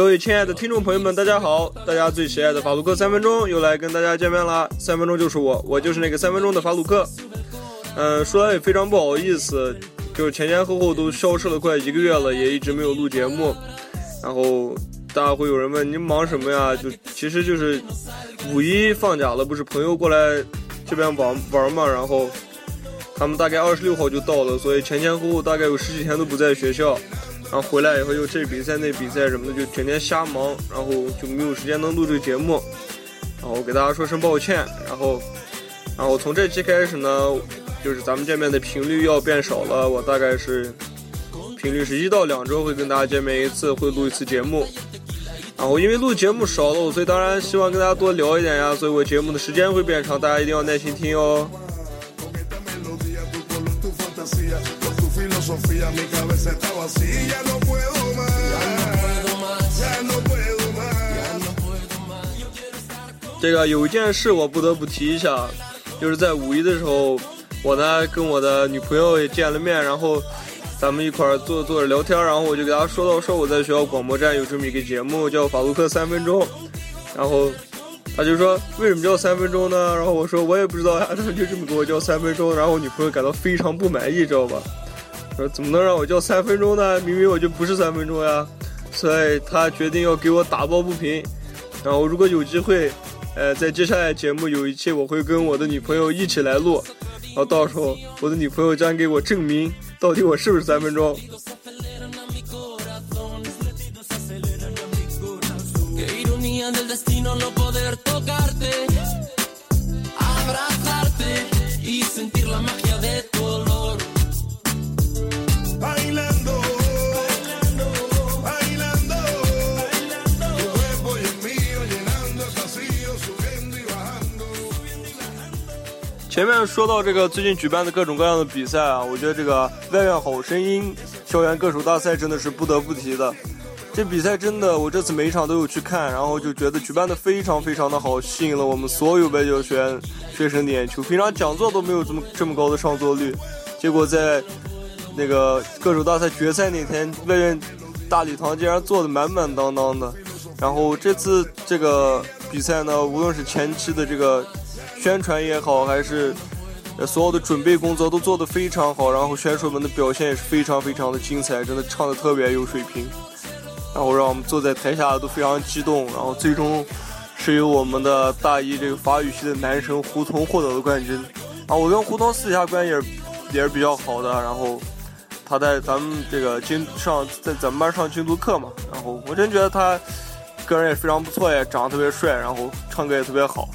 各位亲爱的听众朋友们，大家好！大家最喜爱的法鲁克三分钟又来跟大家见面啦！三分钟就是我，我就是那个三分钟的法鲁克。嗯，说来也非常不好意思，就是前前后后都消失了快一个月了，也一直没有录节目。然后大家会有人问你忙什么呀？就其实就是五一放假了，不是朋友过来这边玩玩嘛，然后他们大概二十六号就到了，所以前前后后大概有十几天都不在学校。然后回来以后又这比赛那比赛什么的，就天天瞎忙，然后就没有时间能录这个节目。然后给大家说声抱歉。然后，然后从这期开始呢，就是咱们见面的频率要变少了。我大概是频率是一到两周会跟大家见面一次，会录一次节目。然后因为录节目少了，所以当然希望跟大家多聊一点呀，所以我节目的时间会变长，大家一定要耐心听哦。Filosofía, mi cabeza está vacía. Ya no puedo más. Ya no puedo más. 这个有一件事我不得不提一下，就是在五一的时候，我呢跟我的女朋友也见了面，然后咱们一块儿坐坐着聊天，然后我就给她说到说我在学校广播站有这么一个节目叫法鲁克三分钟，然后她就说为什么叫三分钟呢？然后我说我也不知道呀，他们就这么给我叫三分钟，然后我女朋友感到非常不满意，知道吧？怎么能让我叫三分钟呢？明明我就不是三分钟呀！所以他决定要给我打抱不平。然后如果有机会，呃，在接下来节目有一期我会跟我的女朋友一起来录，然后到时候我的女朋友将给我证明到底我是不是三分钟。前面说到这个最近举办的各种各样的比赛啊，我觉得这个外院好声音校园歌手大赛真的是不得不提的。这比赛真的，我这次每一场都有去看，然后就觉得举办的非常非常的好，吸引了我们所有外教学员学生的眼球。平常讲座都没有这么这么高的上座率，结果在那个歌手大赛决赛那天，外院大礼堂竟然坐的满满当当的。然后这次这个比赛呢，无论是前期的这个宣传也好，还是所有的准备工作都做得非常好，然后选手们的表现也是非常非常的精彩，真的唱的特别有水平。然后让我们坐在台下都非常激动，然后最终是由我们的大一这个法语系的男神胡同获得了冠军。啊，我跟胡同私下关系也是也是比较好的，然后他在咱们这个精上在咱们班上精读课嘛，然后我真觉得他个人也非常不错，呀长得特别帅，然后唱歌也特别好，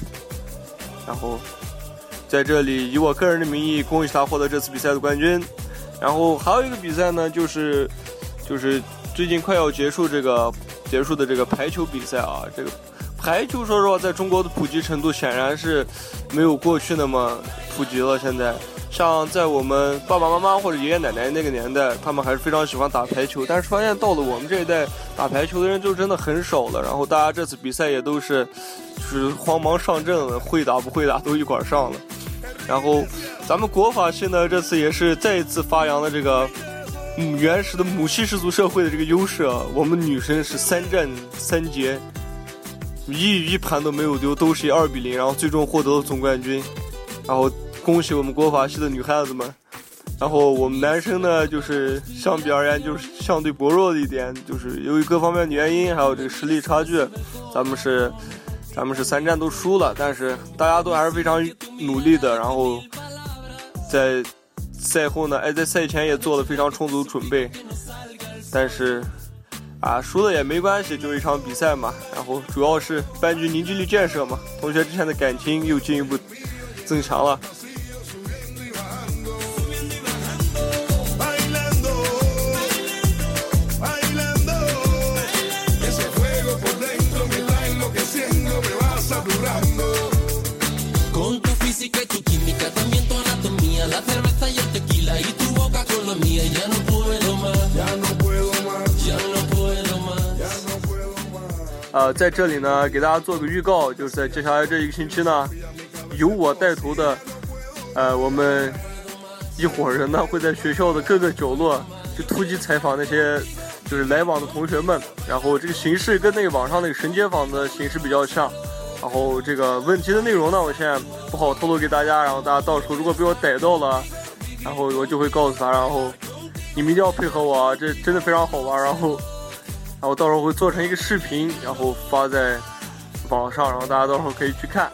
然后在这里以我个人的名义恭喜他获得这次比赛的冠军。然后还有一个比赛呢，就是就是最近快要结束这个结束的这个排球比赛啊，这个排球说实话，在中国的普及程度显然是没有过去那么普及了。现在，像在我们爸爸妈妈或者爷爷奶奶那个年代，他们还是非常喜欢打排球，但是发现到了我们这一代，打排球的人就真的很少了。然后大家这次比赛也都是就是慌忙上阵了，会打不会打都一块上了。然后咱们国法系呢，这次也是再一次发扬了这个嗯原始的母系氏族社会的这个优势啊。我们女生是三战三捷，一一盘都没有丢，都是以二比零，然后最终获得了总冠军。然后恭喜我们国法系的女孩子们。然后我们男生呢，就是相比而言就是相对薄弱的一点，就是由于各方面的原因，还有这个实力差距，咱们是咱们是三战都输了，但是大家都还是非常努力的，然后在赛后呢，哎，在赛前也做了非常充足的准备，但是啊，输了也没关系，就一场比赛嘛。然后主要是班级凝聚力建设嘛，同学之间的感情又进一步增强了。呃，在这里呢，给大家做个预告，就是在接下来这一个星期呢，由我带头的，呃，我们一伙人呢会在学校的各个角落去突击采访那些就是来往的同学们，然后这个形式跟那个网上那个神街访的形式比较像，然后这个问题的内容呢，我现在不好透露给大家，然后大家到时候如果被我逮到了，然后我就会告诉他，然后你们一定要配合我啊，这真的非常好玩，然后。然后到时候会做成一个视频，然后发在网上，然后大家到时候可以去看。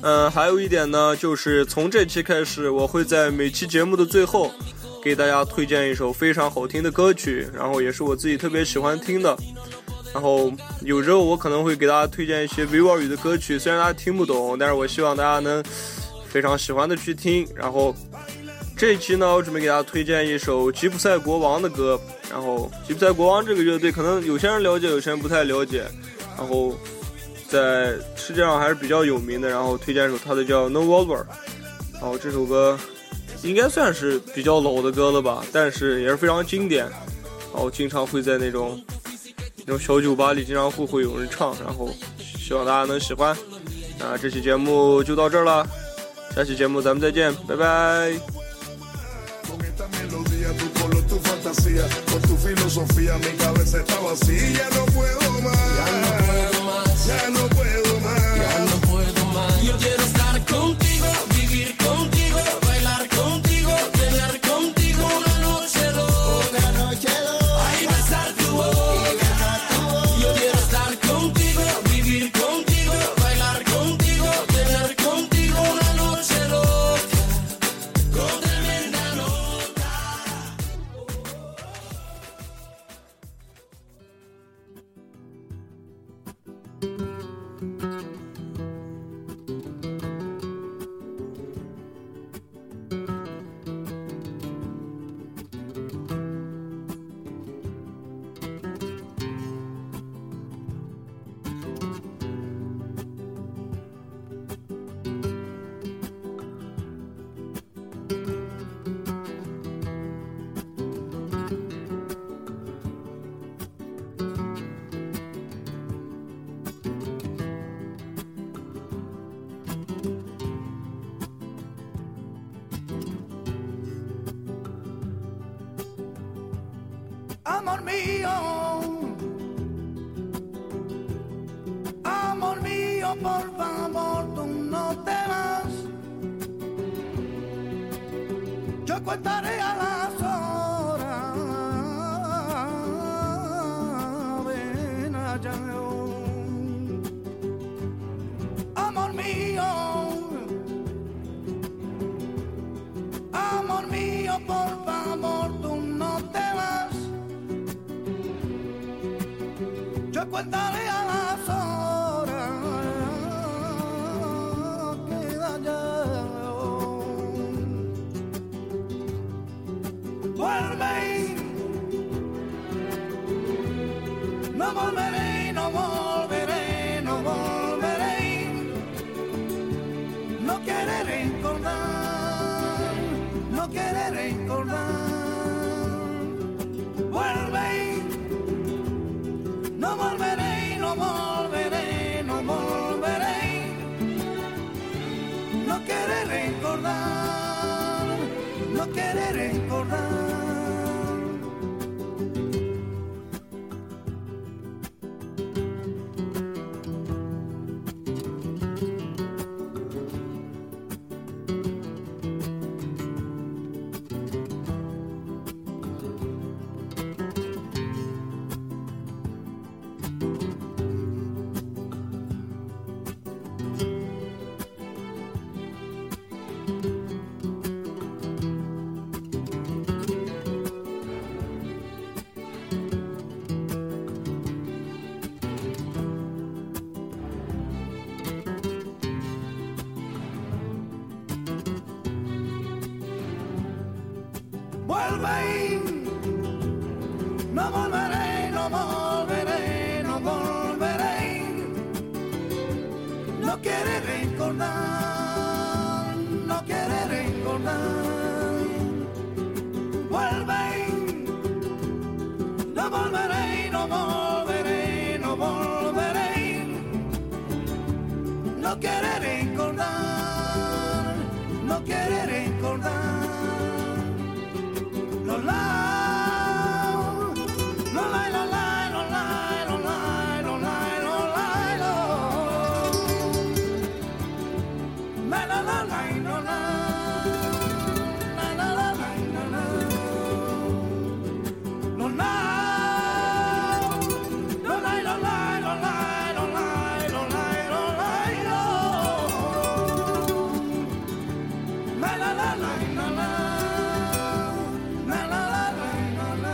嗯，还有一点呢，就是从这期开始，我会在每期节目的最后给大家推荐一首非常好听的歌曲，然后也是我自己特别喜欢听的。然后有时候我可能会给大家推荐一些维吾尔语的歌曲，虽然大家听不懂，但是我希望大家能非常喜欢的去听。然后这一期呢，我准备给大家推荐一首吉普赛国王的歌。然后吉普赛国王这个乐队，可能有些人了解，有些人不太了解。然后在世界上还是比较有名的。然后推荐一首他的叫《No Revolver》，然后这首歌应该算是比较老的歌了吧，但是也是非常经典。然后经常会在那种那种小酒吧里经常会会有人唱，然后希望大家能喜欢。那这期节目就到这儿了，下期节目咱们再见，拜拜。Amor mío, amor mío, por favor, tú no te vas. Yo contaré a las volveré, no volveré, no volveré. 啦啦啦啦啦啦，啦啦啦啦啦。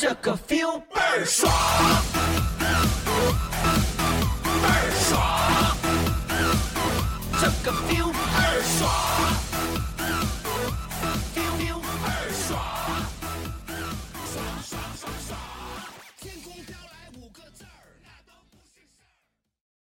这个 feel 倍儿爽。I few